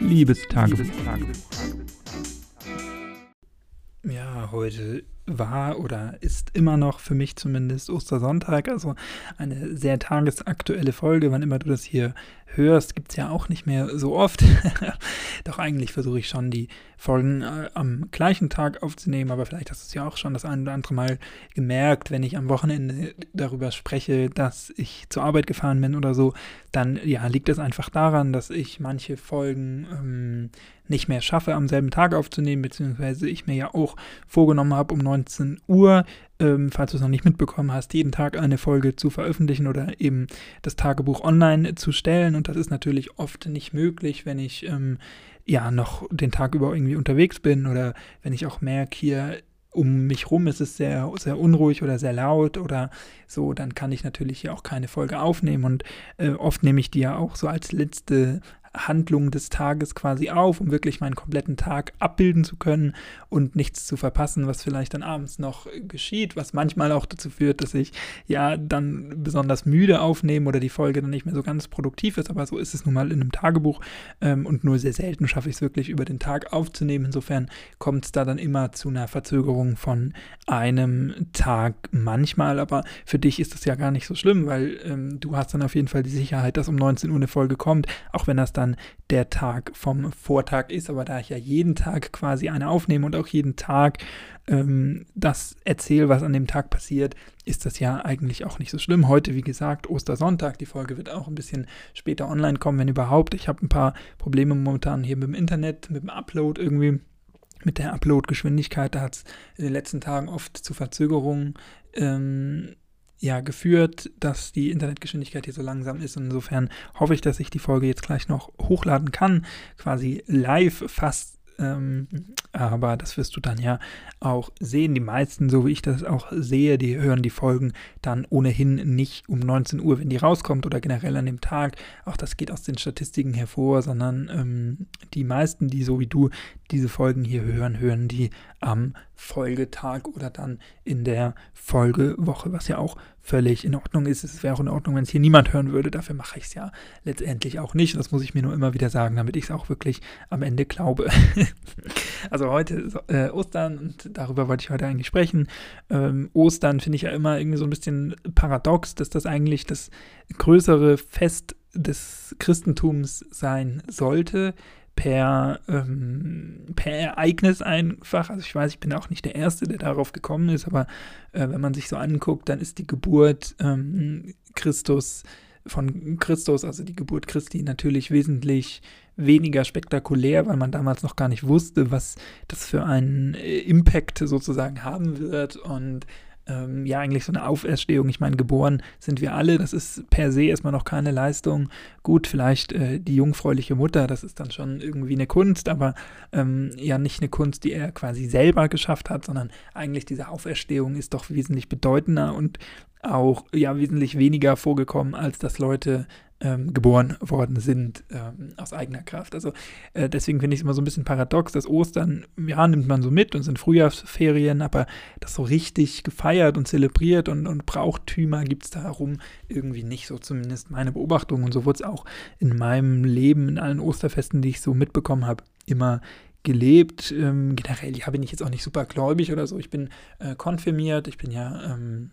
Liebestagebuch. Ja, heute war oder ist immer noch für mich zumindest Ostersonntag, also eine sehr tagesaktuelle Folge. Wann immer du das hier hörst, gibt es ja auch nicht mehr so oft. Doch eigentlich versuche ich schon die Folgen äh, am gleichen Tag aufzunehmen, aber vielleicht hast du es ja auch schon das ein oder andere Mal gemerkt, wenn ich am Wochenende darüber spreche, dass ich zur Arbeit gefahren bin oder so, dann ja, liegt es einfach daran, dass ich manche Folgen ähm, nicht mehr schaffe, am selben Tag aufzunehmen, beziehungsweise ich mir ja auch vorgenommen habe, um 19 Uhr ähm, falls du es noch nicht mitbekommen hast, jeden Tag eine Folge zu veröffentlichen oder eben das Tagebuch online zu stellen. Und das ist natürlich oft nicht möglich, wenn ich ähm, ja noch den Tag über irgendwie unterwegs bin oder wenn ich auch merke, hier um mich rum ist es sehr, sehr unruhig oder sehr laut oder so, dann kann ich natürlich hier auch keine Folge aufnehmen und äh, oft nehme ich die ja auch so als letzte Handlung des Tages quasi auf, um wirklich meinen kompletten Tag abbilden zu können und nichts zu verpassen, was vielleicht dann abends noch geschieht, was manchmal auch dazu führt, dass ich ja dann besonders müde aufnehme oder die Folge dann nicht mehr so ganz produktiv ist, aber so ist es nun mal in einem Tagebuch ähm, und nur sehr selten schaffe ich es wirklich über den Tag aufzunehmen. Insofern kommt es da dann immer zu einer Verzögerung von einem Tag manchmal, aber für dich ist das ja gar nicht so schlimm, weil ähm, du hast dann auf jeden Fall die Sicherheit, dass um 19 Uhr eine Folge kommt, auch wenn das dann dann der Tag vom Vortag ist. Aber da ich ja jeden Tag quasi eine aufnehme und auch jeden Tag ähm, das erzähle, was an dem Tag passiert, ist das ja eigentlich auch nicht so schlimm. Heute, wie gesagt, Ostersonntag. Die Folge wird auch ein bisschen später online kommen, wenn überhaupt. Ich habe ein paar Probleme momentan hier mit dem Internet, mit dem Upload irgendwie mit der Upload-Geschwindigkeit, da hat es in den letzten Tagen oft zu Verzögerungen ähm, ja geführt, dass die Internetgeschwindigkeit hier so langsam ist. Und insofern hoffe ich, dass ich die Folge jetzt gleich noch hochladen kann, quasi live fast ähm, aber das wirst du dann ja auch sehen. Die meisten, so wie ich das auch sehe, die hören die Folgen dann ohnehin nicht um 19 Uhr, wenn die rauskommt oder generell an dem Tag. Auch das geht aus den Statistiken hervor, sondern ähm, die meisten, die so wie du diese Folgen hier hören, hören die am Folgetag oder dann in der Folgewoche, was ja auch völlig in Ordnung ist. Es wäre auch in Ordnung, wenn es hier niemand hören würde. Dafür mache ich es ja letztendlich auch nicht. Das muss ich mir nur immer wieder sagen, damit ich es auch wirklich am Ende glaube. also heute ist äh, Ostern und darüber wollte ich heute eigentlich sprechen. Ähm, Ostern finde ich ja immer irgendwie so ein bisschen paradox, dass das eigentlich das größere Fest des Christentums sein sollte per, ähm, per Ereignis einfach. Also ich weiß, ich bin auch nicht der Erste, der darauf gekommen ist, aber äh, wenn man sich so anguckt, dann ist die Geburt ähm, Christus von Christus, also die Geburt Christi, natürlich wesentlich weniger spektakulär, weil man damals noch gar nicht wusste, was das für einen äh, Impact sozusagen haben wird und ähm, ja eigentlich so eine Auferstehung. Ich meine, geboren sind wir alle, das ist per se erstmal noch keine Leistung. Gut, vielleicht äh, die jungfräuliche Mutter, das ist dann schon irgendwie eine Kunst, aber ähm, ja nicht eine Kunst, die er quasi selber geschafft hat, sondern eigentlich diese Auferstehung ist doch wesentlich bedeutender und auch ja wesentlich weniger vorgekommen, als dass Leute ähm, geboren worden sind ähm, aus eigener Kraft. Also äh, deswegen finde ich es immer so ein bisschen paradox, dass Ostern, ja, nimmt man so mit und sind Frühjahrsferien, aber das so richtig gefeiert und zelebriert und, und Brauchtümer gibt es darum irgendwie nicht, so zumindest meine Beobachtung. Und so wurde es auch in meinem Leben, in allen Osterfesten, die ich so mitbekommen habe, immer gelebt. Ähm, generell, ja, bin ich jetzt auch nicht super gläubig oder so. Ich bin äh, konfirmiert, ich bin ja ähm,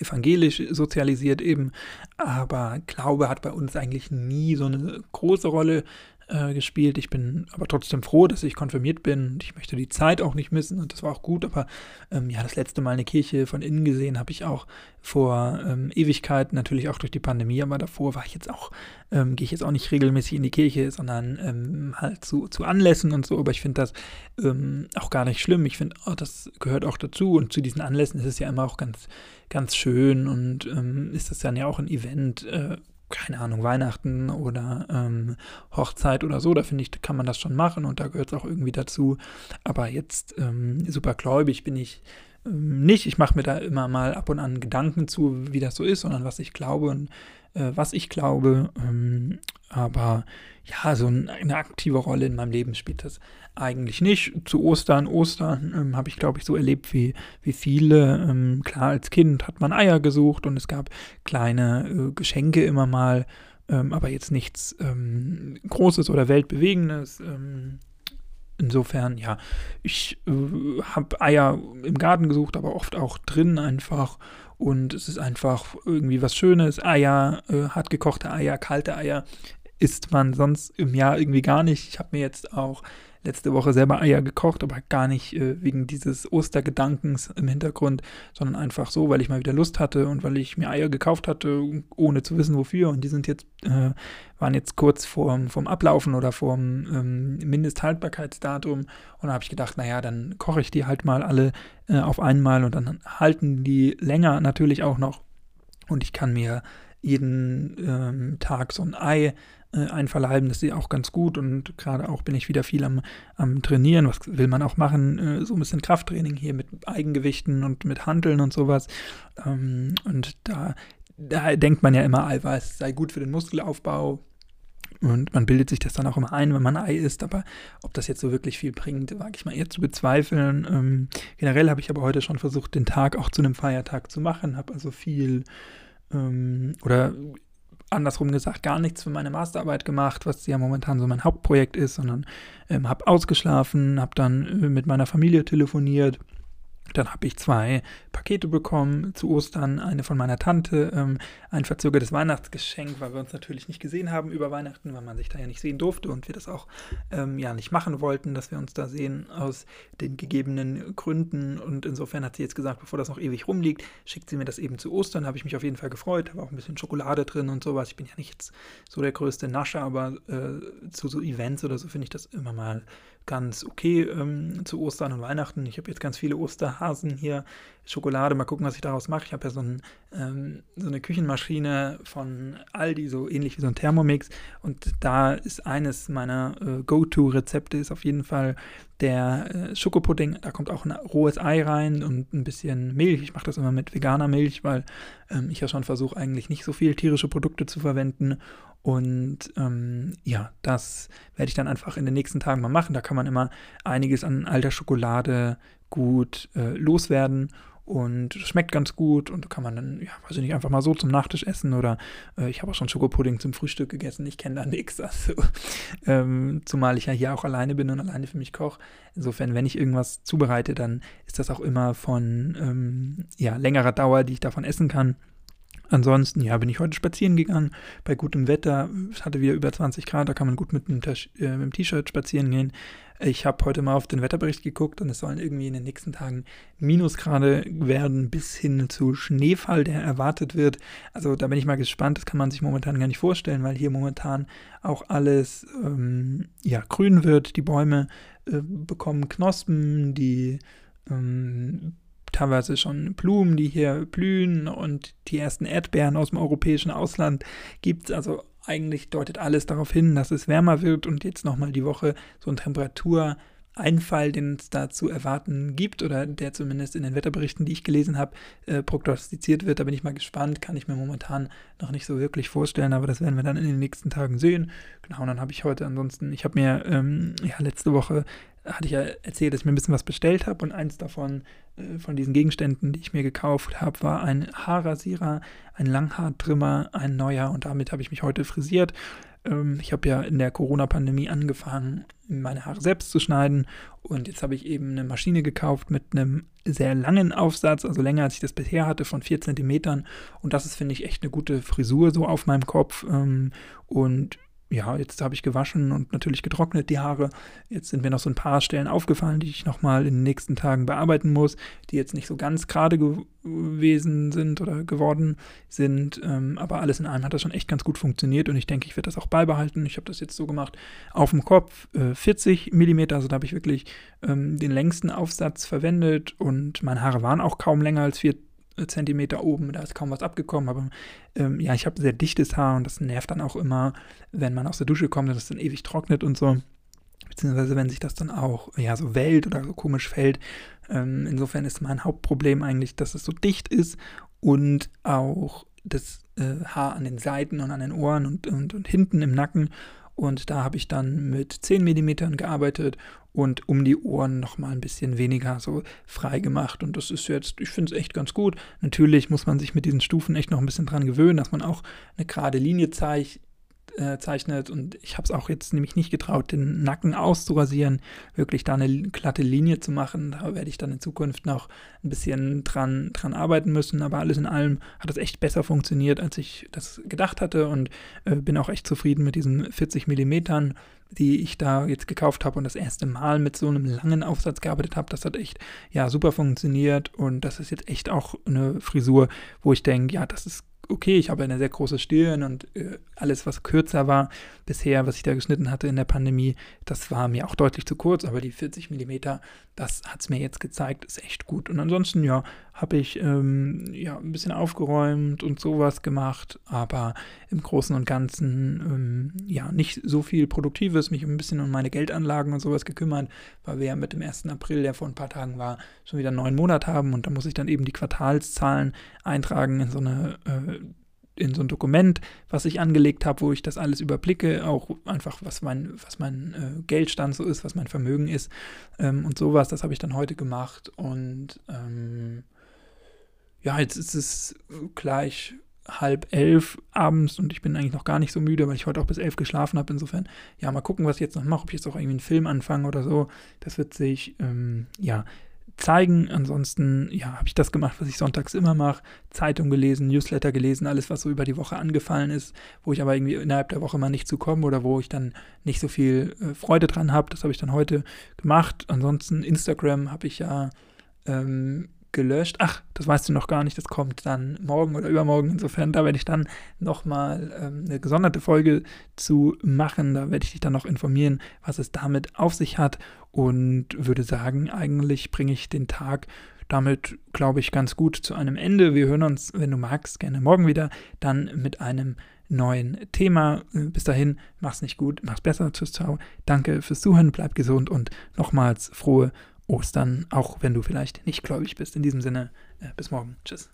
evangelisch sozialisiert eben, aber Glaube hat bei uns eigentlich nie so eine große Rolle äh, gespielt. Ich bin aber trotzdem froh, dass ich konfirmiert bin. Ich möchte die Zeit auch nicht missen und das war auch gut, aber ähm, ja, das letzte Mal eine Kirche von innen gesehen habe ich auch vor ähm, Ewigkeit, natürlich auch durch die Pandemie, aber davor war ich jetzt auch, ähm, gehe ich jetzt auch nicht regelmäßig in die Kirche, sondern ähm, halt zu, zu Anlässen und so, aber ich finde das ähm, auch gar nicht schlimm. Ich finde, oh, das gehört auch dazu. Und zu diesen Anlässen ist es ja immer auch ganz, ganz schön. Und ähm, ist das dann ja auch ein Event, äh, keine Ahnung, Weihnachten oder ähm, Hochzeit oder so, da finde ich, kann man das schon machen und da gehört es auch irgendwie dazu. Aber jetzt ähm, super gläubig bin ich ähm, nicht. Ich mache mir da immer mal ab und an Gedanken zu, wie das so ist, sondern was ich glaube und äh, was ich glaube. Ähm, aber ja, so eine aktive Rolle in meinem Leben spielt das eigentlich nicht. Zu Ostern, Ostern ähm, habe ich, glaube ich, so erlebt wie, wie viele. Ähm, klar, als Kind hat man Eier gesucht und es gab kleine äh, Geschenke immer mal ähm, aber jetzt nichts ähm, Großes oder Weltbewegendes. Insofern, ja, ich äh, habe Eier im Garten gesucht, aber oft auch drin einfach. Und es ist einfach irgendwie was Schönes. Eier, äh, hart gekochte Eier, kalte Eier isst man sonst im Jahr irgendwie gar nicht. Ich habe mir jetzt auch letzte Woche selber Eier gekocht, aber gar nicht äh, wegen dieses Ostergedankens im Hintergrund, sondern einfach so, weil ich mal wieder Lust hatte und weil ich mir Eier gekauft hatte, ohne zu wissen wofür. Und die sind jetzt, äh, waren jetzt kurz vorm, vorm Ablaufen oder vorm ähm, Mindesthaltbarkeitsdatum. Und da habe ich gedacht, naja, dann koche ich die halt mal alle äh, auf einmal und dann halten die länger natürlich auch noch. Und ich kann mir jeden ähm, Tag so ein Ei äh, einverleiben. Das ist auch ganz gut und gerade auch bin ich wieder viel am, am Trainieren. Was will man auch machen? Äh, so ein bisschen Krafttraining hier mit Eigengewichten und mit Handeln und sowas. Ähm, und da, da denkt man ja immer, Eiweiß sei gut für den Muskelaufbau. Und man bildet sich das dann auch immer ein, wenn man Ei isst. Aber ob das jetzt so wirklich viel bringt, wage ich mal eher zu bezweifeln. Ähm, generell habe ich aber heute schon versucht, den Tag auch zu einem Feiertag zu machen. Habe also viel ähm, oder andersrum gesagt gar nichts für meine Masterarbeit gemacht, was ja momentan so mein Hauptprojekt ist, sondern ähm, habe ausgeschlafen, habe dann äh, mit meiner Familie telefoniert dann habe ich zwei Pakete bekommen zu Ostern, eine von meiner Tante, ähm, ein verzögertes Weihnachtsgeschenk, weil wir uns natürlich nicht gesehen haben über Weihnachten, weil man sich da ja nicht sehen durfte und wir das auch ähm, ja nicht machen wollten, dass wir uns da sehen aus den gegebenen Gründen. Und insofern hat sie jetzt gesagt, bevor das noch ewig rumliegt, schickt sie mir das eben zu Ostern. Habe ich mich auf jeden Fall gefreut, habe auch ein bisschen Schokolade drin und sowas. Ich bin ja nicht so der größte Nascher, aber äh, zu so Events oder so finde ich das immer mal ganz okay ähm, zu Ostern und Weihnachten. Ich habe jetzt ganz viele Osterhasen hier, Schokolade, mal gucken, was ich daraus mache. Ich habe ja so, ein, ähm, so, eine Küchenmaschine von Aldi, so ähnlich wie so ein Thermomix. Und da ist eines meiner äh, Go-To-Rezepte, ist auf jeden Fall der äh, Schokopudding. Da kommt auch ein rohes Ei rein und ein bisschen Milch. Ich mache das immer mit veganer Milch, weil ähm, ich ja schon versuche, eigentlich nicht so viel tierische Produkte zu verwenden. Und ähm, ja, das werde ich dann einfach in den nächsten Tagen mal machen. Da kann man immer einiges an alter Schokolade gut äh, loswerden. Und schmeckt ganz gut und kann man dann, ja, weiß ich nicht, einfach mal so zum Nachtisch essen oder äh, ich habe auch schon Schokopudding zum Frühstück gegessen, ich kenne da nichts. Also, ähm, zumal ich ja hier auch alleine bin und alleine für mich koche. Insofern, wenn ich irgendwas zubereite, dann ist das auch immer von ähm, ja, längerer Dauer, die ich davon essen kann. Ansonsten, ja, bin ich heute spazieren gegangen bei gutem Wetter. Es hatte wieder über 20 Grad, da kann man gut mit einem äh, T-Shirt spazieren gehen. Ich habe heute mal auf den Wetterbericht geguckt und es sollen irgendwie in den nächsten Tagen Minusgrade werden bis hin zu Schneefall, der erwartet wird. Also da bin ich mal gespannt. Das kann man sich momentan gar nicht vorstellen, weil hier momentan auch alles ähm, ja, grün wird. Die Bäume äh, bekommen Knospen, die ähm, teilweise schon Blumen, die hier blühen und die ersten Erdbeeren aus dem europäischen Ausland gibt es. Also eigentlich deutet alles darauf hin, dass es wärmer wird und jetzt nochmal die Woche so ein Temperatureinfall, den es da zu erwarten gibt oder der zumindest in den Wetterberichten, die ich gelesen habe, äh, prognostiziert wird. Da bin ich mal gespannt, kann ich mir momentan noch nicht so wirklich vorstellen, aber das werden wir dann in den nächsten Tagen sehen. Genau, und dann habe ich heute ansonsten, ich habe mir ähm, ja letzte Woche hatte ich ja erzählt, dass ich mir ein bisschen was bestellt habe und eins davon, äh, von diesen Gegenständen, die ich mir gekauft habe, war ein Haarrasierer, ein Langhaartrimmer, ein neuer und damit habe ich mich heute frisiert. Ähm, ich habe ja in der Corona-Pandemie angefangen, meine Haare selbst zu schneiden und jetzt habe ich eben eine Maschine gekauft mit einem sehr langen Aufsatz, also länger als ich das bisher hatte, von 4 cm und das ist, finde ich, echt eine gute Frisur so auf meinem Kopf ähm, und ja, jetzt habe ich gewaschen und natürlich getrocknet die Haare. Jetzt sind mir noch so ein paar Stellen aufgefallen, die ich nochmal in den nächsten Tagen bearbeiten muss, die jetzt nicht so ganz gerade gewesen sind oder geworden sind. Ähm, aber alles in allem hat das schon echt ganz gut funktioniert und ich denke, ich werde das auch beibehalten. Ich habe das jetzt so gemacht auf dem Kopf, äh, 40 mm, also da habe ich wirklich ähm, den längsten Aufsatz verwendet und meine Haare waren auch kaum länger als 4 Zentimeter oben, da ist kaum was abgekommen, aber ähm, ja, ich habe sehr dichtes Haar und das nervt dann auch immer, wenn man aus der Dusche kommt und es dann ewig trocknet und so. Beziehungsweise wenn sich das dann auch ja so wellt oder so komisch fällt. Ähm, insofern ist mein Hauptproblem eigentlich, dass es so dicht ist und auch das äh, Haar an den Seiten und an den Ohren und, und, und hinten im Nacken. Und da habe ich dann mit 10 mm gearbeitet und um die Ohren nochmal ein bisschen weniger so frei gemacht. Und das ist jetzt, ich finde es echt ganz gut. Natürlich muss man sich mit diesen Stufen echt noch ein bisschen dran gewöhnen, dass man auch eine gerade Linie zeigt gezeichnet und ich habe es auch jetzt nämlich nicht getraut, den Nacken auszurasieren, wirklich da eine glatte Linie zu machen. Da werde ich dann in Zukunft noch ein bisschen dran, dran arbeiten müssen, aber alles in allem hat es echt besser funktioniert, als ich das gedacht hatte. Und äh, bin auch echt zufrieden mit diesen 40 Millimetern die ich da jetzt gekauft habe und das erste Mal mit so einem langen Aufsatz gearbeitet habe. Das hat echt ja super funktioniert und das ist jetzt echt auch eine Frisur, wo ich denke, ja, das ist okay, ich habe eine sehr große Stirn und äh, alles, was kürzer war bisher, was ich da geschnitten hatte in der Pandemie, das war mir auch deutlich zu kurz, aber die 40 mm, das hat es mir jetzt gezeigt, ist echt gut. Und ansonsten, ja, habe ich ähm, ja, ein bisschen aufgeräumt und sowas gemacht, aber im Großen und Ganzen ähm, ja nicht so viel Produktives, mich ein bisschen um meine Geldanlagen und sowas gekümmert, weil wir ja mit dem 1. April, der vor ein paar Tagen war, schon wieder einen neuen Monat haben und da muss ich dann eben die Quartalszahlen eintragen in so eine äh, in so ein Dokument, was ich angelegt habe, wo ich das alles überblicke, auch einfach, was mein, was mein äh, Geldstand so ist, was mein Vermögen ist ähm, und sowas. Das habe ich dann heute gemacht und ähm, ja, jetzt ist es gleich halb elf abends und ich bin eigentlich noch gar nicht so müde, weil ich heute auch bis elf geschlafen habe. Insofern, ja, mal gucken, was ich jetzt noch mache, ob ich jetzt auch irgendwie einen Film anfange oder so. Das wird sich, ähm, ja, zeigen. Ansonsten, ja, habe ich das gemacht, was ich sonntags immer mache. Zeitung gelesen, Newsletter gelesen, alles, was so über die Woche angefallen ist, wo ich aber irgendwie innerhalb der Woche mal nicht zu komme oder wo ich dann nicht so viel äh, Freude dran habe. Das habe ich dann heute gemacht. Ansonsten Instagram habe ich ja ähm, gelöscht. Ach, das weißt du noch gar nicht, das kommt dann morgen oder übermorgen. Insofern, da werde ich dann nochmal ähm, eine gesonderte Folge zu machen. Da werde ich dich dann noch informieren, was es damit auf sich hat und würde sagen, eigentlich bringe ich den Tag damit, glaube ich, ganz gut zu einem Ende. Wir hören uns, wenn du magst, gerne morgen wieder, dann mit einem neuen Thema. Bis dahin, mach's nicht gut, mach's besser. Tschüss, ciao. Danke fürs Zuhören, bleib gesund und nochmals frohe Ostern, auch wenn du vielleicht nicht gläubig bist. In diesem Sinne, äh, bis morgen. Tschüss.